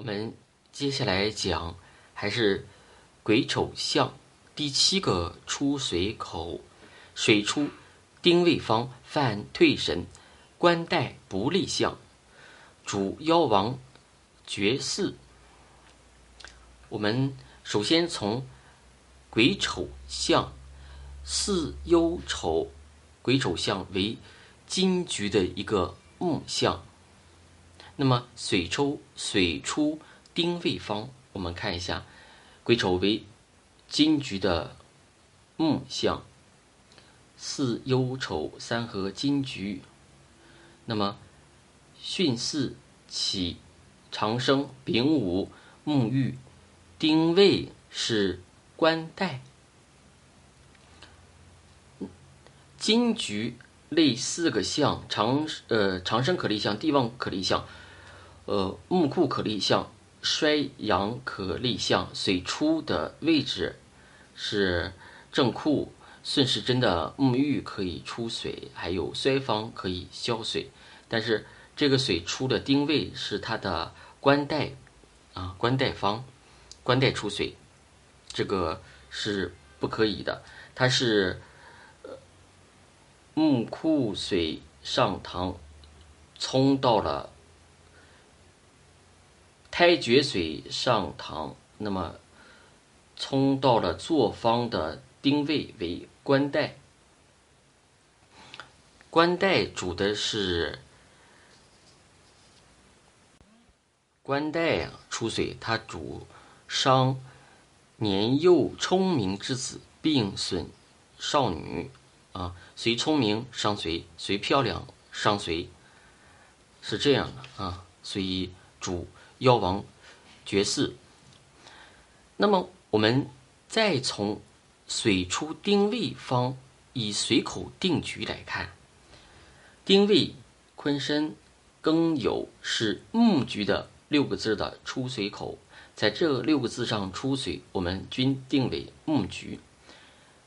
我们接下来讲还是癸丑相第七个出水口，水出丁未方犯退神，官带不利相，主妖王绝嗣。我们首先从癸丑相巳酉丑，癸丑相为金局的一个木相。那么水抽水出丁未方，我们看一下，癸丑为金局的木相，巳酉丑三合金局。那么巽巳起长生丙午沐浴丁未是官带，金局类四个相长呃长生可立相，地旺可立相。呃，木库可立项、衰阳可立项，水出的位置是正库，顺时针的沐浴可以出水，还有衰方可以消水。但是这个水出的丁位是它的官带啊，官带方，官带出水，这个是不可以的。它是呃木库水上堂冲到了。胎绝水上堂，那么冲到了坐方的丁位为官带，官带主的是官带啊出水，它主伤年幼聪明之子，并损少女啊，谁聪明伤谁，谁漂亮伤谁，是这样的啊，所以主。妖王绝嗣。那么，我们再从水出丁未方以水口定局来看，丁未、坤申、庚酉是木局的六个字的出水口，在这六个字上出水，我们均定为木局。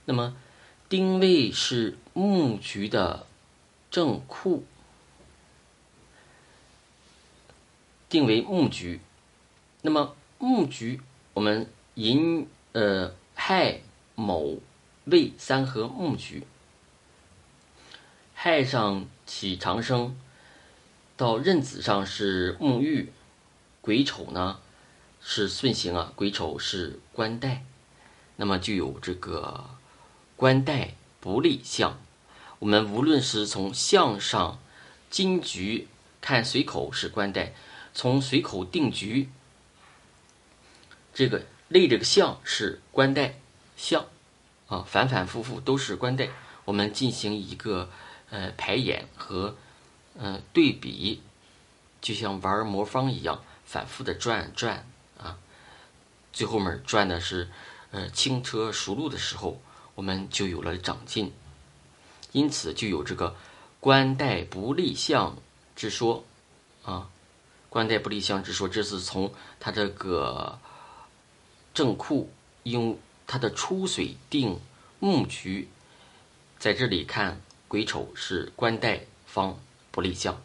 那么，丁未是木局的正库。定为木局，那么木局我们寅呃亥卯未三合木局，亥上起长生，到壬子上是沐浴，癸丑呢是顺行啊，癸丑是官带，那么就有这个官带不利相。我们无论是从相上金局看水口是官带。从随口定局，这个立这个象是官带象，啊，反反复复都是官带。我们进行一个呃排演和嗯对比，就像玩魔方一样，反复的转转啊，最后面转的是呃轻车熟路的时候，我们就有了长进，因此就有这个官带不立象之说啊。官带不离相之说，这是从它这个正库用它的出水定木局，在这里看癸丑是官带方不立相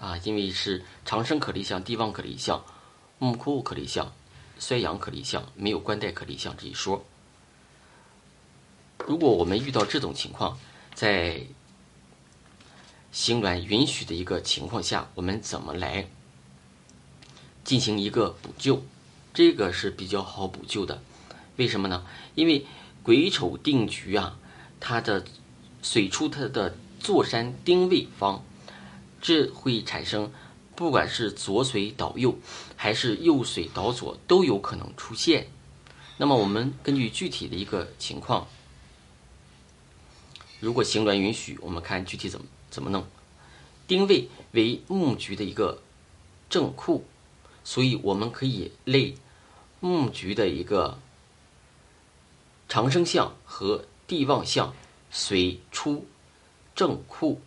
啊，因为是长生可立相，地旺可立相，木库可立相，衰阳可立相，没有官带可立相这一说。如果我们遇到这种情况，在行卵允许的一个情况下，我们怎么来？进行一个补救，这个是比较好补救的。为什么呢？因为癸丑定局啊，它的水出它的坐山丁位方，这会产生不管是左水倒右，还是右水倒左，都有可能出现。那么我们根据具体的一个情况，如果行端允许，我们看具体怎么怎么弄。丁位为木局的一个正库。所以我们可以类木局的一个长生相和地旺相，水出正库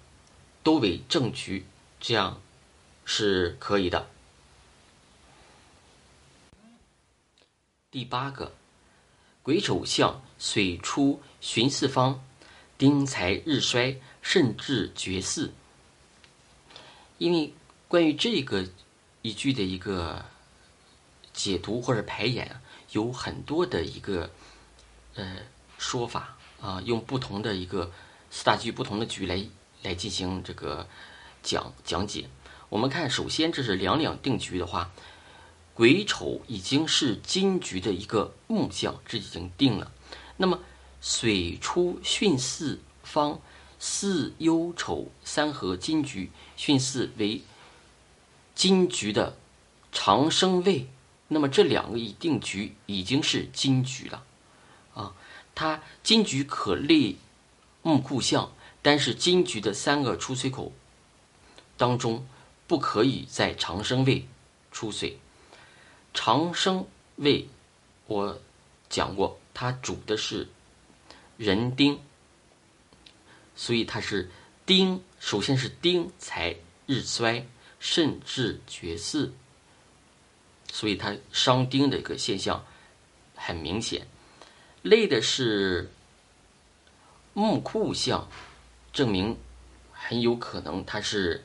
都为正局，这样是可以的。第八个癸丑相水出寻四方，丁财日衰，甚至绝嗣。因为关于这个。一句的一个解读或者排演有很多的一个呃说法啊，用不同的一个四大局、不同的局来来进行这个讲讲解。我们看，首先这是两两定局的话，癸丑已经是金局的一个木象，这已经定了。那么水出巽四方，巳酉丑三合金局，巽四为金局的长生位。那么这两个一定局已经是金局了，啊，它金局可立木库相，但是金局的三个出水口当中。不可以在长生位出水。长生位，我讲过，它主的是人丁，所以它是丁。首先是丁财日衰，甚至绝嗣，所以它伤丁的一个现象很明显。累的是木库相，证明很有可能它是。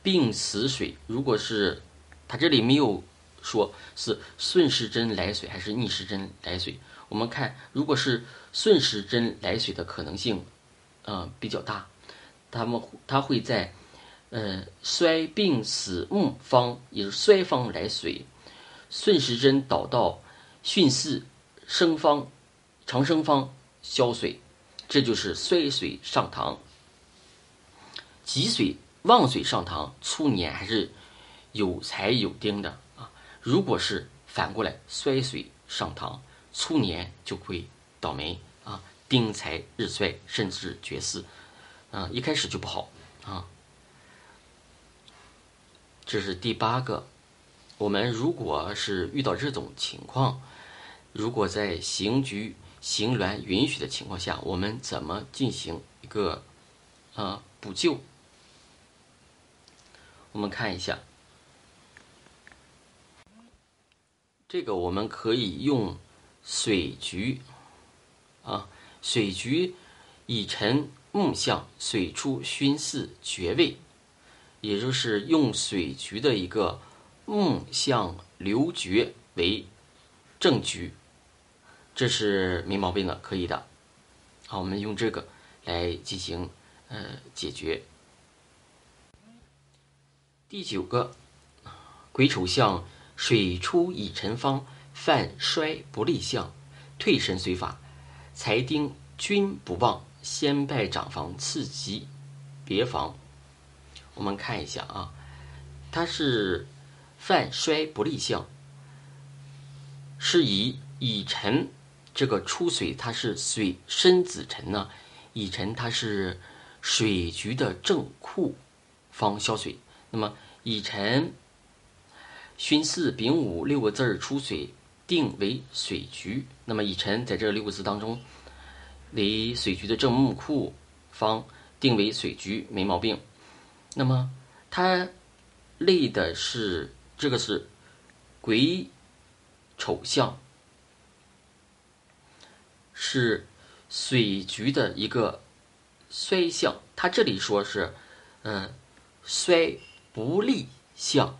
病死水，如果是它这里没有说是顺时针来水还是逆时针来水，我们看如果是顺时针来水的可能性，呃比较大，他们他会在呃衰病死木方，也是衰方来水，顺时针导到巽四生方长生方消水，这就是衰水上堂，吉水。旺水上堂，初年还是有财有丁的啊。如果是反过来衰水上堂，初年就会倒霉啊，丁财日衰，甚至绝嗣，啊，一开始就不好啊。这是第八个。我们如果是遇到这种情况，如果在行局行鸾允许的情况下，我们怎么进行一个啊补救？我们看一下，这个我们可以用水局啊，水局乙辰木相，水出巽四绝位，也就是用水局的一个木相流绝为正局，这是没毛病的，可以的。好，我们用这个来进行呃解决。第九个，癸丑相，水出乙辰方，犯衰不利相，退身随法，财丁均不旺，先拜长房，次吉别房。我们看一下啊，它是犯衰不利相，是以乙辰这个出水，它是水申子辰呢，乙辰它是水局的正库方消水。那么乙辰、巽四、丙午六个字儿出水，定为水局。那么乙辰在这六个字当中，为水局的正木库方，定为水局，没毛病。那么它立的是这个是癸丑相，是水局的一个衰相。它这里说是，嗯，衰。不利相。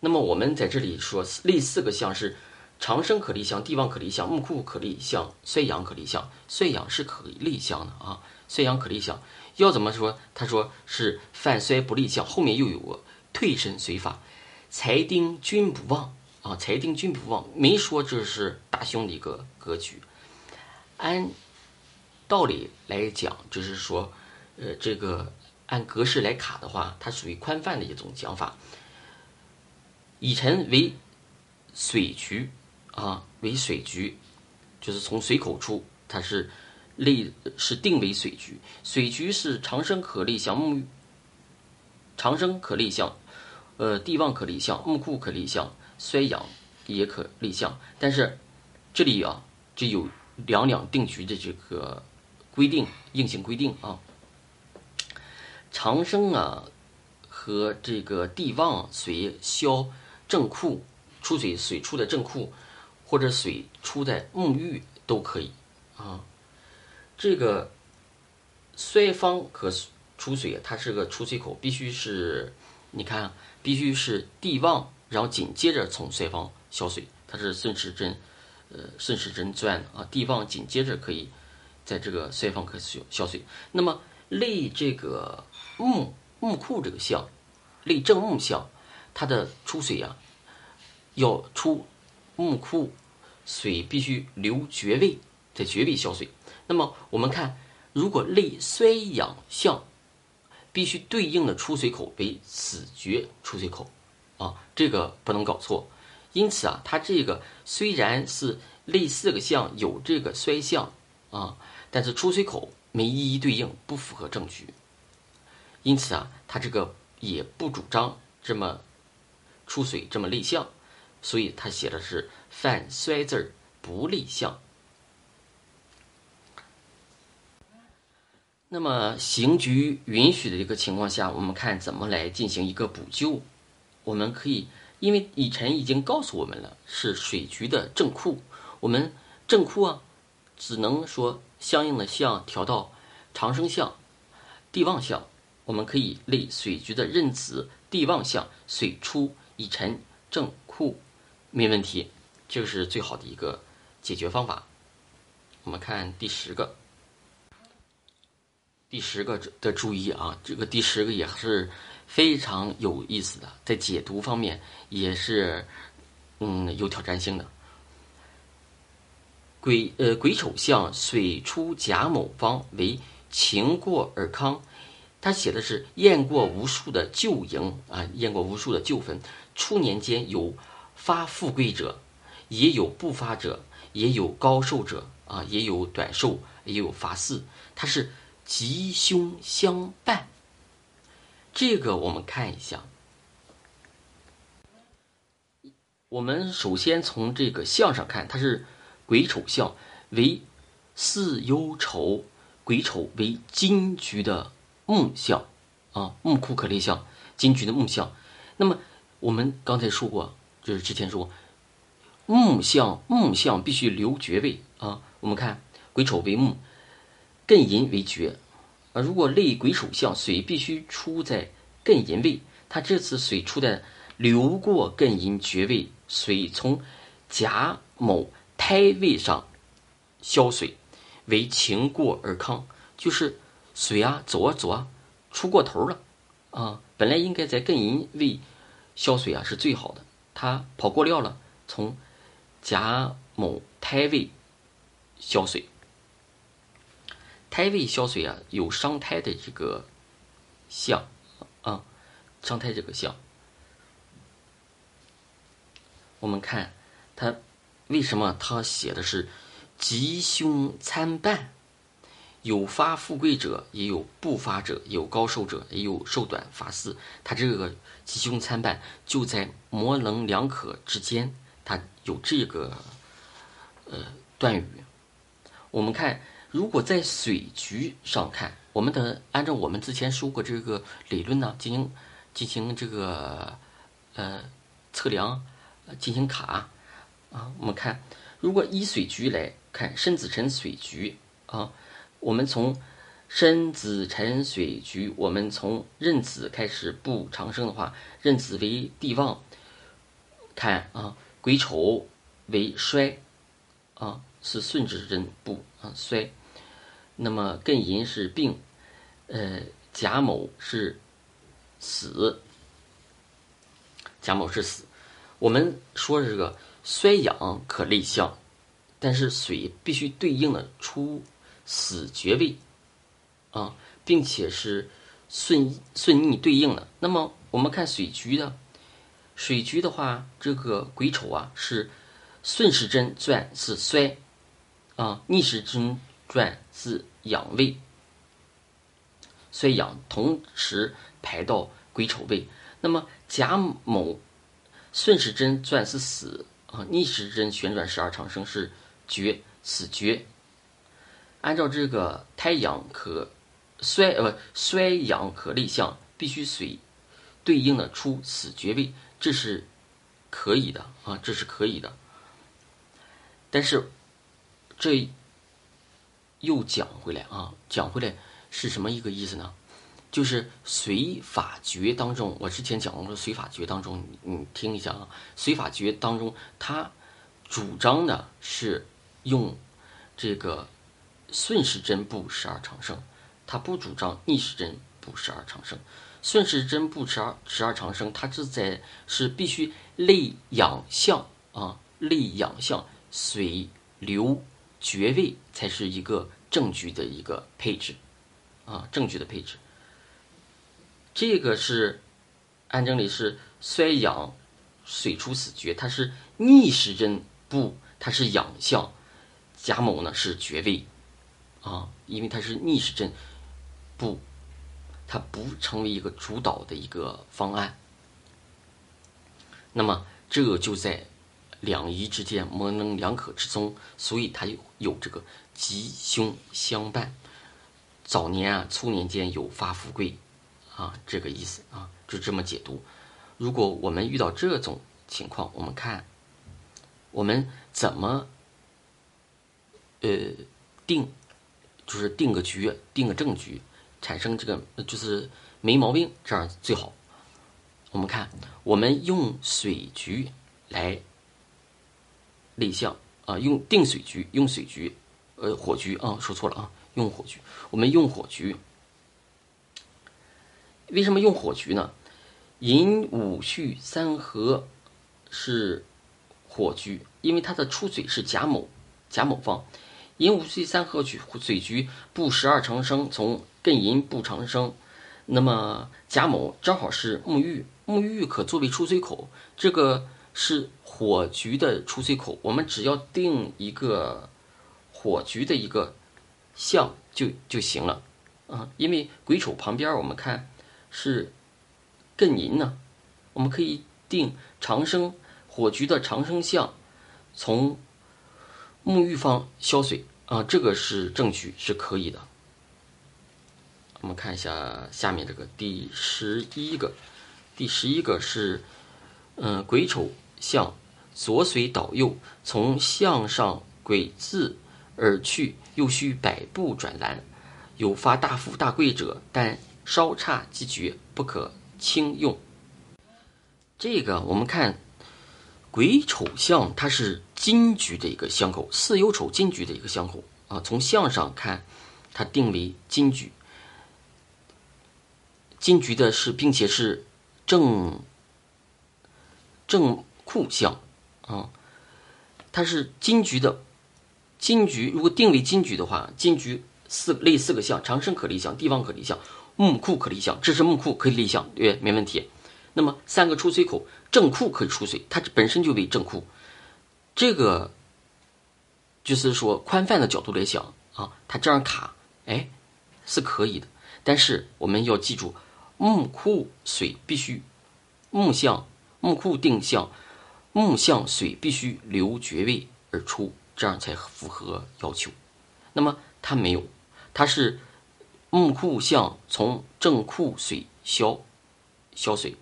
那么我们在这里说立四个相是长生可立相、帝王可立相、木库可立相、衰阳可立相。衰阳是可立相的啊，衰阳可立相。要怎么说？他说是犯衰不利相，后面又有个退身随法，财丁均不旺啊，财丁均不旺，没说这是大凶的一个格局。按道理来讲，就是说，呃，这个。按格式来卡的话，它属于宽泛的一种讲法。乙辰为水局啊，为水局，就是从水口出，它是立是定为水局。水局是长生可立相木，长生可立相，呃，地旺可立相，木库可立相，衰阳也可立相。但是这里啊，就有两两定局的这个规定，硬性规定啊。长生啊，和这个地旺水消正库出水水出的正库，或者水出在沐浴都可以啊。这个衰方可出水，它是个出水口，必须是，你看，必须是地旺然后紧接着从衰方消水，它是顺时针，呃，顺时针转啊，地旺紧接着可以在这个衰方可消消水。那么类这个木木库这个相，类正木相，它的出水呀，要出木库水必须留绝位，在绝位消水。那么我们看，如果类衰阳相，必须对应的出水口为死绝出水口，啊，这个不能搞错。因此啊，它这个虽然是类四个象有这个衰相啊，但是出水口没一一对应，不符合正局。因此啊，它这个也不主张这么出水这么类象，所以他写的是犯衰字儿不类象。那么刑局允许的一个情况下，我们看怎么来进行一个补救。我们可以，因为以晨已经告诉我们了，是水局的正库，我们正库啊，只能说相应的相调到长生相、地旺相。我们可以类水局的壬子地旺相，水出乙辰正库，没问题，这个是最好的一个解决方法。我们看第十个。第十个的注意啊，这个第十个也是非常有意思的，在解读方面也是嗯有挑战性的。癸呃癸丑相水出甲某方为情过尔康，他写的是验过无数的旧营啊，验过无数的旧坟。初年间有发富贵者，也有不发者，也有高寿者啊，也有短寿，也有发四，他是。吉凶相伴，这个我们看一下。我们首先从这个相上看，它是癸丑相，为巳酉丑，癸丑为金局的木相啊，木库可类相，金局的木相。那么我们刚才说过，就是之前说木相，木相必须留绝位啊。我们看癸丑为木。艮寅为绝，啊，如果类癸丑相，水必须出在艮寅位。它这次水出在流过艮寅绝位，水从甲某胎位上消水，为情过而康，就是水啊走啊走啊，出过头了啊。本来应该在艮寅位消水啊是最好的，他跑过料了，从甲某胎位消水。胎位消水啊，有伤胎的这个象啊，伤胎这个象。我们看他为什么他写的是吉凶参半，有发富贵者，也有不发者，有高寿者，也有寿短发四。他这个吉凶参半就在模棱两可之间，他有这个呃断语。我们看。如果在水局上看，我们的按照我们之前说过这个理论呢，进行进行这个呃测量，进行卡啊。我们看，如果依水局来看申子辰水局啊，我们从申子辰水局，我们从壬子开始布长生的话，壬子为地旺，看啊，癸丑为衰啊，是顺时针布啊衰。那么艮寅是病，呃，甲卯是死，甲卯是死。我们说这个衰阳可类相，但是水必须对应的出死绝位啊，并且是顺顺逆对应的。那么我们看水局的，水局的话，这个癸丑啊是顺时针转是衰啊，逆时针。转是养位，衰养同时排到癸丑位。那么甲某顺时针转是死啊，逆时针旋转十二长生是绝死绝。按照这个太阳可衰呃衰阳可立相，必须随对应的出死爵位，这是可以的啊，这是可以的。但是这。又讲回来啊，讲回来是什么一个意思呢？就是随法诀当中，我之前讲过的随法诀当中，你听一下啊，随法诀当中，它主张的是用这个顺时针步十二长生，它不主张逆时针步十二长生。顺时针步十二十二长生，它是在是必须内养相啊，内养相，水流绝位才是一个正局的一个配置啊，正局的配置。这个是按正理是衰阳水出死绝，它是逆时针步，它是养相，甲某呢是绝位啊，因为它是逆时针不。它不成为一个主导的一个方案，那么这就在两仪之间模棱两可之中，所以它有有这个吉凶相伴。早年啊，初年间有发富贵，啊，这个意思啊，就这么解读。如果我们遇到这种情况，我们看我们怎么呃定，就是定个局，定个正局。产生这个就是没毛病，这样最好。我们看，我们用水局来立项啊，用定水局，用水局，呃，火局啊，说错了啊，用火局。我们用火局，为什么用火局呢？寅午戌三合是火局，因为它的出水是甲卯，甲卯方。寅午戌三合局水局布十二长生，从艮寅布长生，那么甲卯正好是沐浴，沐浴可作为出水口，这个是火局的出水口。我们只要定一个火局的一个相就就行了啊，因为癸丑旁边我们看是艮寅呢，我们可以定长生火局的长生相，从。沐浴方消水啊，这个是正局是可以的。我们看一下下面这个第十一个，第十一个是，嗯，癸丑向左水倒右，从向上癸字而去，又需百步转南，有发大富大贵者，但稍差即绝，不可轻用。这个我们看。癸丑相，它是金局的一个相口，巳酉丑金局的一个相口啊。从相上看，它定为金局。金局的是，并且是正正库相啊。它是金局的金局，如果定为金局的话，金局四类四个相：长生可立相，地方可立相，木库可立相。这是木库可以立相，对，没问题。那么三个出水口，正库可以出水，它本身就为正库。这个就是说宽泛的角度来想啊，它这样卡，哎，是可以的。但是我们要记住，木库水必须木向木库定向，木向水必须留绝位而出，这样才符合要求。那么它没有，它是木库向从正库水消消水。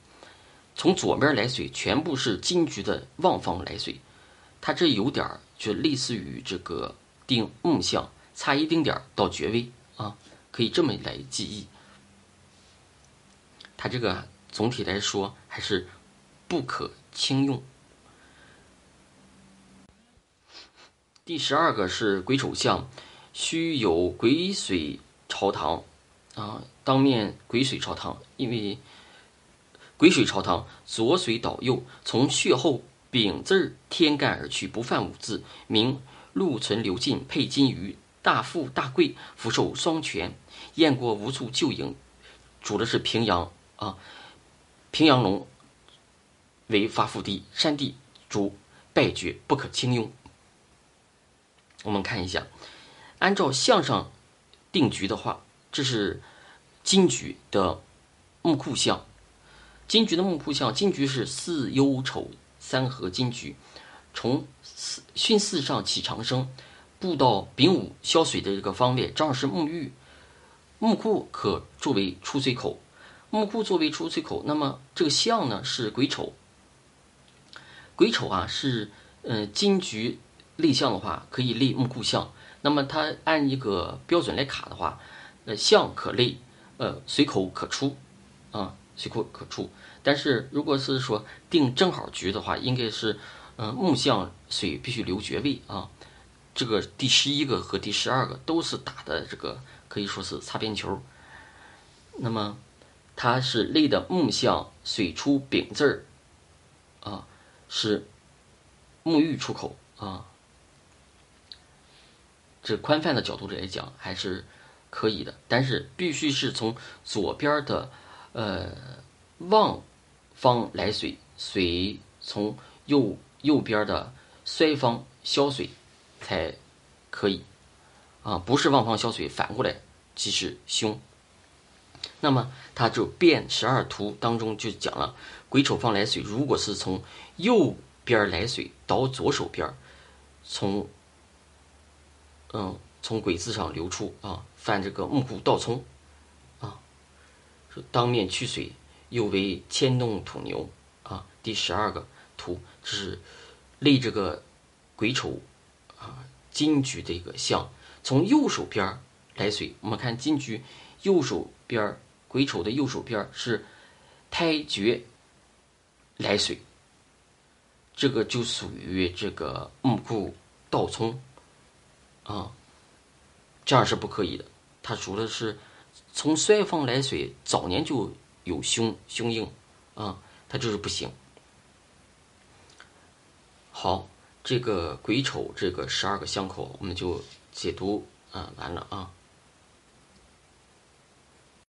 从左边来水，全部是金局的旺方来水，它这有点儿就类似于这个定木相，差一丁点儿到绝位啊，可以这么来记忆。它这个总体来说还是不可轻用。第十二个是癸丑相，须有癸水朝堂啊，当面癸水朝堂，因为。癸水朝堂，左水倒右，从血后丙字天干而去，不犯五字，名禄存流进，配金鱼，大富大贵，福寿双全，雁过无处就营。主的是平阳啊，平阳龙为发福地，山地主败绝，不可轻用。我们看一下，按照相上定局的话，这是金局的木库相。金局的木库相，金局是巳酉丑三合金局，从巳巽巳上起长生，布到丙午消水的这个方位，正好是沐浴。木库可作为出水口，木库作为出水口，那么这个相呢是癸丑。癸丑啊是嗯金局立相的话，可以立木库相。那么它按一个标准来卡的话，呃相可立呃随口可出啊，随口可出。但是如果是说定正好局的话，应该是嗯木相水必须留绝位啊。这个第十一个和第十二个都是打的这个可以说是擦边球。那么它是类的木相水出丙字儿啊，是沐浴出口啊。这宽泛的角度来讲还是可以的，但是必须是从左边的呃旺方来水，水从右右边的衰方消水才可以啊，不是旺方消水，反过来即是凶。那么它就变十二图当中就讲了，癸丑方来水，如果是从右边来水到左手边，从嗯，从鬼字上流出啊，犯这个木库倒冲，啊，当面去水，又为牵动土牛啊。第十二个图是立这个癸丑啊金局的一个象，从右手边来水。我们看金局右手边癸丑的右手边是胎绝来水，这个就属于这个木库倒冲。啊，这样是不可以的。他说的是从衰方来水，早年就有凶凶硬啊，他就是不行。好，这个癸丑这个十二个相口，我们就解读啊完了啊。